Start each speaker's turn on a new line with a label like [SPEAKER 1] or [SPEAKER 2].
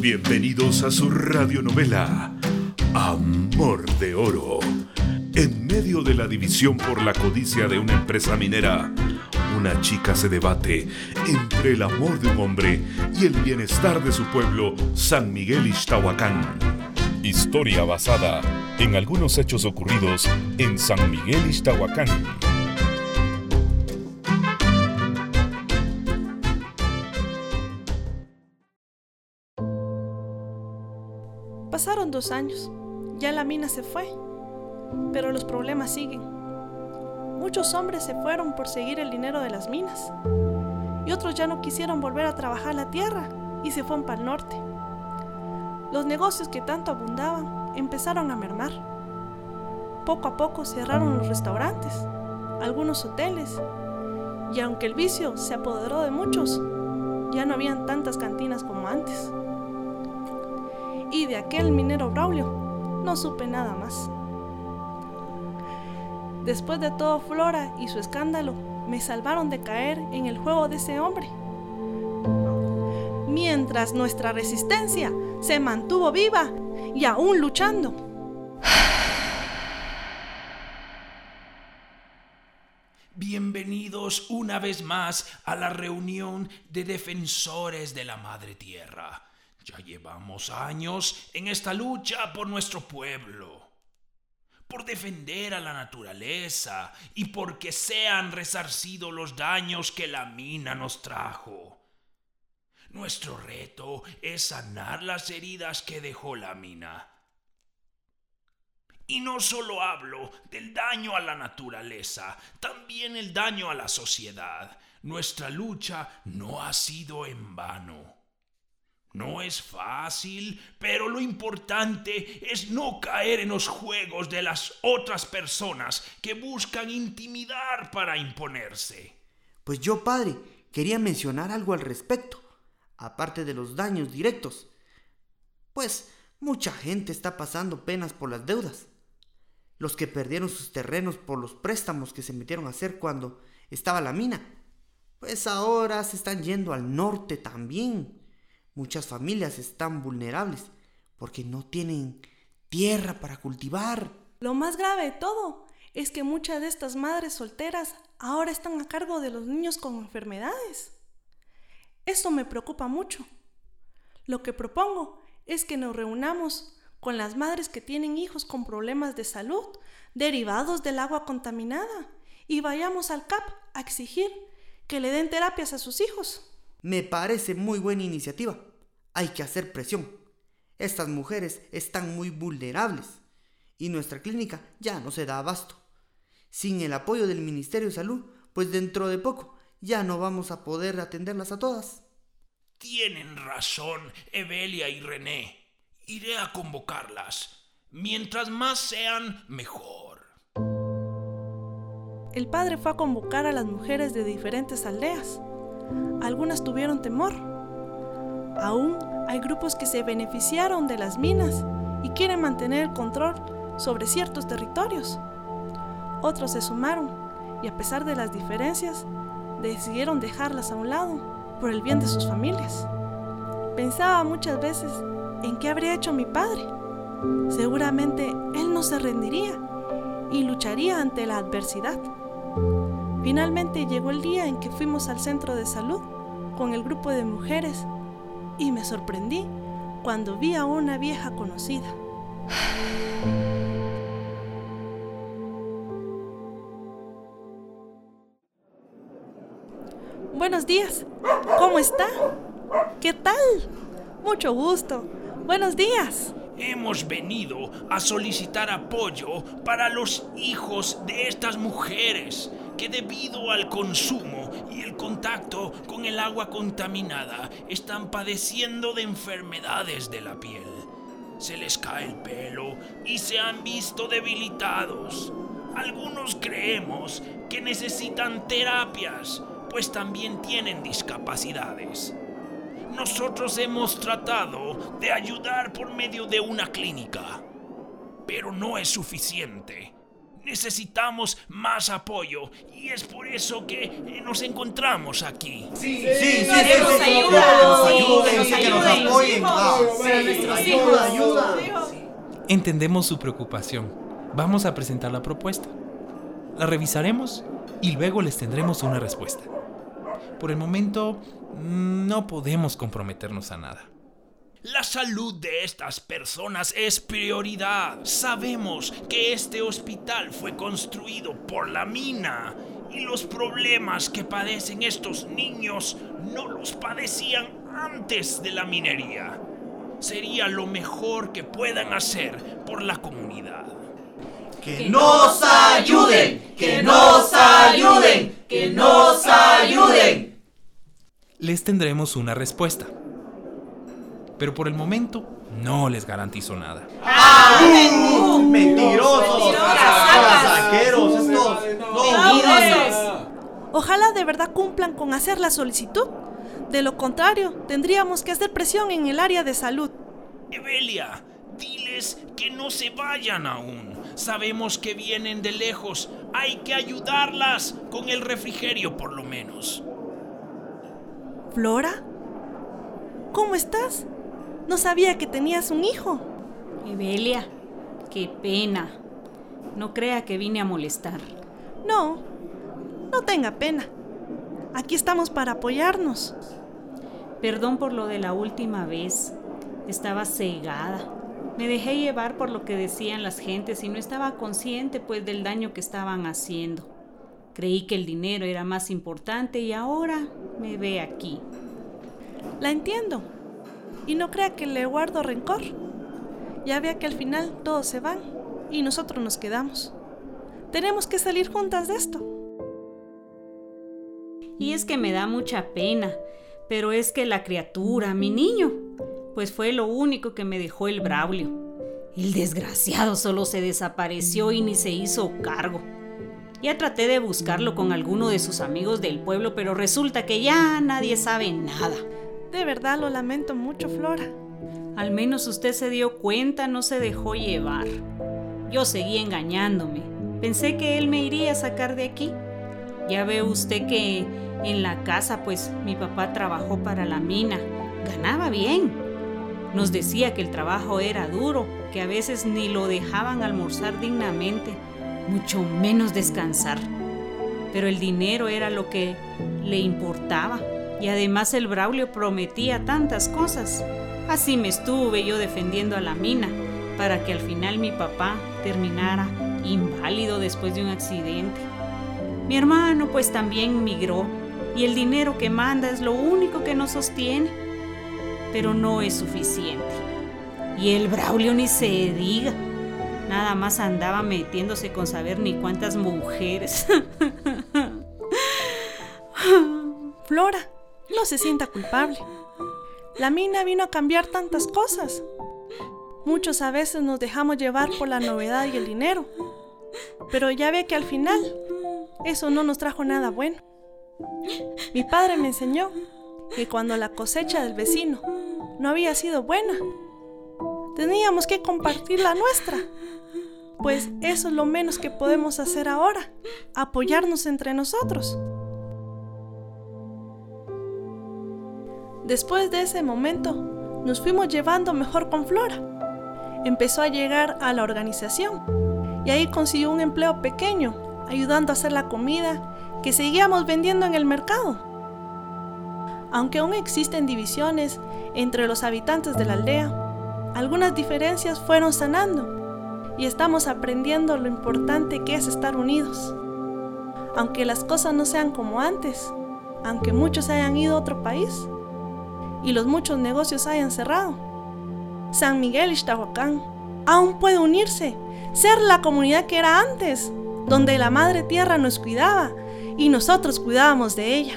[SPEAKER 1] Bienvenidos a su radionovela Amor de Oro. En medio de la división por la codicia de una empresa minera, una chica se debate entre el amor de un hombre y el bienestar de su pueblo, San Miguel Ixtahuacán. Historia basada en algunos hechos ocurridos en San Miguel Ixtahuacán.
[SPEAKER 2] Pasaron dos años. Ya la mina se fue. Pero los problemas siguen. Muchos hombres se fueron por seguir el dinero de las minas. Y otros ya no quisieron volver a trabajar la tierra y se fueron para el norte. Los negocios que tanto abundaban empezaron a mermar. Poco a poco cerraron los restaurantes, algunos hoteles, y aunque el vicio se apoderó de muchos, ya no habían tantas cantinas como antes. Y de aquel minero Braulio no supe nada más. Después de todo Flora y su escándalo, me salvaron de caer en el juego de ese hombre. Mientras nuestra resistencia se mantuvo viva y aún luchando.
[SPEAKER 3] Bienvenidos una vez más a la reunión de defensores de la Madre Tierra. Ya llevamos años en esta lucha por nuestro pueblo, por defender a la naturaleza y porque sean resarcidos los daños que la mina nos trajo. Nuestro reto es sanar las heridas que dejó la mina. Y no solo hablo del daño a la naturaleza, también el daño a la sociedad. Nuestra lucha no ha sido en vano. No es fácil, pero lo importante es no caer en los juegos de las otras personas que buscan intimidar para imponerse.
[SPEAKER 4] Pues yo, padre, quería mencionar algo al respecto, aparte de los daños directos. Pues mucha gente está pasando penas por las deudas. Los que perdieron sus terrenos por los préstamos que se metieron a hacer cuando estaba la mina, pues ahora se están yendo al norte también Muchas familias están vulnerables porque no tienen tierra para cultivar.
[SPEAKER 2] Lo más grave de todo es que muchas de estas madres solteras ahora están a cargo de los niños con enfermedades. Esto me preocupa mucho. Lo que propongo es que nos reunamos con las madres que tienen hijos con problemas de salud derivados del agua contaminada y vayamos al CAP a exigir que le den terapias a sus hijos.
[SPEAKER 4] Me parece muy buena iniciativa. Hay que hacer presión. Estas mujeres están muy vulnerables y nuestra clínica ya no se da abasto. Sin el apoyo del Ministerio de Salud, pues dentro de poco ya no vamos a poder atenderlas a todas.
[SPEAKER 3] Tienen razón Evelia y René. Iré a convocarlas. Mientras más sean, mejor.
[SPEAKER 2] El padre fue a convocar a las mujeres de diferentes aldeas algunas tuvieron temor. Aún hay grupos que se beneficiaron de las minas y quieren mantener el control sobre ciertos territorios. Otros se sumaron y a pesar de las diferencias, decidieron dejarlas a un lado por el bien de sus familias. Pensaba muchas veces en qué habría hecho mi padre. Seguramente él no se rendiría y lucharía ante la adversidad. Finalmente llegó el día en que fuimos al centro de salud con el grupo de mujeres y me sorprendí cuando vi a una vieja conocida. Buenos días, ¿cómo está? ¿Qué tal? Mucho gusto. Buenos días.
[SPEAKER 3] Hemos venido a solicitar apoyo para los hijos de estas mujeres que debido al consumo y el contacto con el agua contaminada están padeciendo de enfermedades de la piel. Se les cae el pelo y se han visto debilitados. Algunos creemos que necesitan terapias, pues también tienen discapacidades. Nosotros hemos tratado de ayudar por medio de una clínica, pero no es suficiente. Necesitamos más apoyo y es por eso que nos encontramos aquí.
[SPEAKER 5] Sí, sí, sí, queremos ayuda, sí, que nos ayuden, nos apoyen, nuestros hijos, ayuda. Entendemos su preocupación. Vamos a presentar la propuesta. La revisaremos y luego les tendremos una respuesta. Por el momento, no podemos comprometernos a nada.
[SPEAKER 3] La salud de estas personas es prioridad. Sabemos que este hospital fue construido por la mina y los problemas que padecen estos niños no los padecían antes de la minería. Sería lo mejor que puedan hacer por la comunidad.
[SPEAKER 6] Que nos ayuden, que nos ayuden, que nos ayuden.
[SPEAKER 5] Les tendremos una respuesta pero por el momento no les garantizo nada.
[SPEAKER 6] ¡Ah! ¡Mentirosos! ¡Saqueros! ¡Estos!
[SPEAKER 2] Ojalá de verdad cumplan con hacer la solicitud. De lo contrario, tendríamos que hacer presión en el área de salud.
[SPEAKER 3] Evelia, diles que no se vayan aún. Sabemos que vienen de lejos. Hay que ayudarlas con el refrigerio por lo menos.
[SPEAKER 2] Flora, ¿cómo estás? No sabía que tenías un hijo.
[SPEAKER 7] Evelia, qué pena. No crea que vine a molestar.
[SPEAKER 2] No, no tenga pena. Aquí estamos para apoyarnos.
[SPEAKER 7] Perdón por lo de la última vez. Estaba cegada. Me dejé llevar por lo que decían las gentes y no estaba consciente pues del daño que estaban haciendo. Creí que el dinero era más importante y ahora me ve aquí.
[SPEAKER 2] La entiendo. Y no crea que le guardo rencor. Ya vea que al final todos se van y nosotros nos quedamos. Tenemos que salir juntas de esto.
[SPEAKER 7] Y es que me da mucha pena, pero es que la criatura, mi niño, pues fue lo único que me dejó el Braulio. El desgraciado solo se desapareció y ni se hizo cargo. Ya traté de buscarlo con alguno de sus amigos del pueblo, pero resulta que ya nadie sabe nada.
[SPEAKER 2] De verdad lo lamento mucho, Flora.
[SPEAKER 7] Al menos usted se dio cuenta, no se dejó llevar. Yo seguí engañándome. Pensé que él me iría a sacar de aquí. Ya ve usted que en la casa, pues mi papá trabajó para la mina. Ganaba bien. Nos decía que el trabajo era duro, que a veces ni lo dejaban almorzar dignamente, mucho menos descansar. Pero el dinero era lo que le importaba. Y además el Braulio prometía tantas cosas. Así me estuve yo defendiendo a la mina para que al final mi papá terminara inválido después de un accidente. Mi hermano pues también migró y el dinero que manda es lo único que nos sostiene, pero no es suficiente. Y el Braulio ni se diga, nada más andaba metiéndose con saber ni cuántas mujeres.
[SPEAKER 2] Flora, no se sienta culpable. La mina vino a cambiar tantas cosas. Muchos a veces nos dejamos llevar por la novedad y el dinero, pero ya ve que al final eso no nos trajo nada bueno. Mi padre me enseñó que cuando la cosecha del vecino no había sido buena, teníamos que compartir la nuestra. Pues eso es lo menos que podemos hacer ahora, apoyarnos entre nosotros. Después de ese momento, nos fuimos llevando mejor con Flora. Empezó a llegar a la organización y ahí consiguió un empleo pequeño, ayudando a hacer la comida que seguíamos vendiendo en el mercado. Aunque aún existen divisiones entre los habitantes de la aldea, algunas diferencias fueron sanando y estamos aprendiendo lo importante que es estar unidos. Aunque las cosas no sean como antes, aunque muchos hayan ido a otro país, y los muchos negocios hayan cerrado. San Miguel Ixtahuacán aún puede unirse, ser la comunidad que era antes, donde la Madre Tierra nos cuidaba y nosotros cuidábamos de ella.